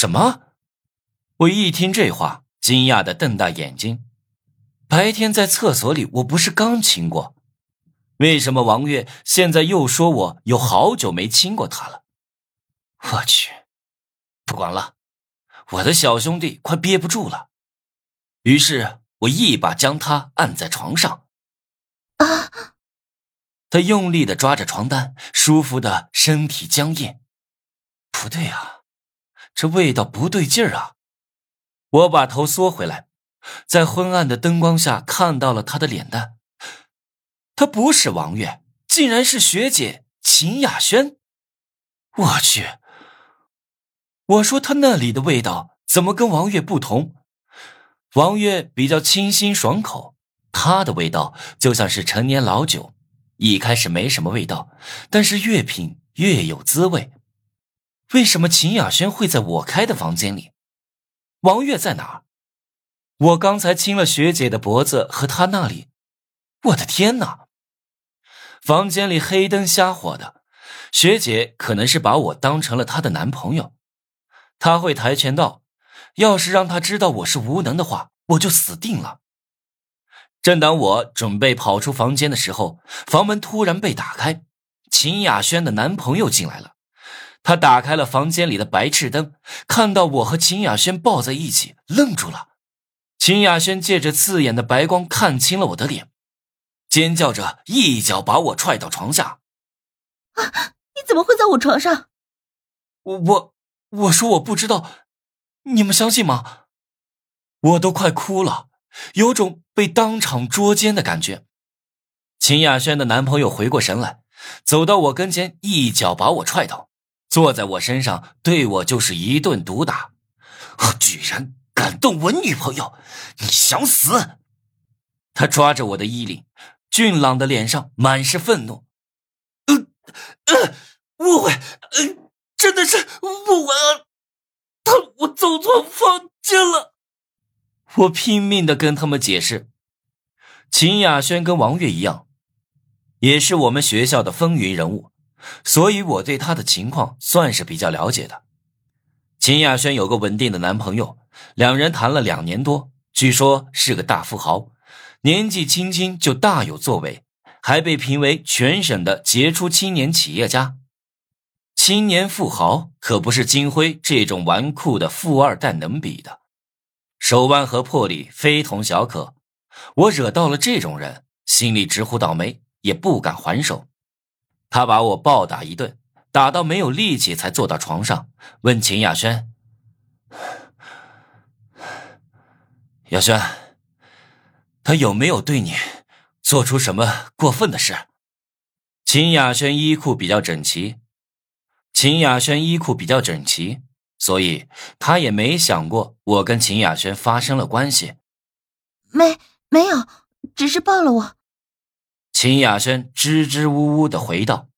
什么？我一听这话，惊讶的瞪大眼睛。白天在厕所里，我不是刚亲过？为什么王月现在又说我有好久没亲过她了？我去，不管了，我的小兄弟快憋不住了。于是我一把将他按在床上。啊！他用力的抓着床单，舒服的身体僵硬。不对啊，这味道不对劲儿啊！我把头缩回来，在昏暗的灯光下看到了他的脸蛋。他不是王月，竟然是学姐秦雅轩。我去！我说他那里的味道怎么跟王月不同？王月比较清新爽口，他的味道就像是陈年老酒，一开始没什么味道，但是越品越有滋味。为什么秦雅轩会在我开的房间里？王月在哪儿？我刚才亲了学姐的脖子和她那里，我的天哪！房间里黑灯瞎火的，学姐可能是把我当成了她的男朋友。她会跆拳道，要是让她知道我是无能的话，我就死定了。正当我准备跑出房间的时候，房门突然被打开，秦雅轩的男朋友进来了。他打开了房间里的白炽灯，看到我和秦雅轩抱在一起，愣住了。秦雅轩借着刺眼的白光看清了我的脸，尖叫着一脚把我踹到床下。啊！你怎么会在我床上？我我我说我不知道，你们相信吗？我都快哭了，有种被当场捉奸的感觉。秦雅轩的男朋友回过神来，走到我跟前，一脚把我踹倒。坐在我身上，对我就是一顿毒打。居然敢动我女朋友，你想死！他抓着我的衣领，俊朗的脸上满是愤怒。呃呃，误会，呃，真的是误会啊！他我走错房间了。我拼命的跟他们解释。秦雅轩跟王月一样，也是我们学校的风云人物。所以，我对她的情况算是比较了解的。秦雅轩有个稳定的男朋友，两人谈了两年多，据说是个大富豪，年纪轻轻就大有作为，还被评为全省的杰出青年企业家。青年富豪可不是金辉这种纨绔的富二代能比的，手腕和魄力非同小可。我惹到了这种人，心里直呼倒霉，也不敢还手。他把我暴打一顿，打到没有力气，才坐到床上，问秦雅轩：“雅轩，他有没有对你做出什么过分的事？”秦雅轩衣裤比较整齐，秦雅轩衣裤比较整齐，所以他也没想过我跟秦雅轩发生了关系。没，没有，只是抱了我。秦雅轩支支吾吾的回道：“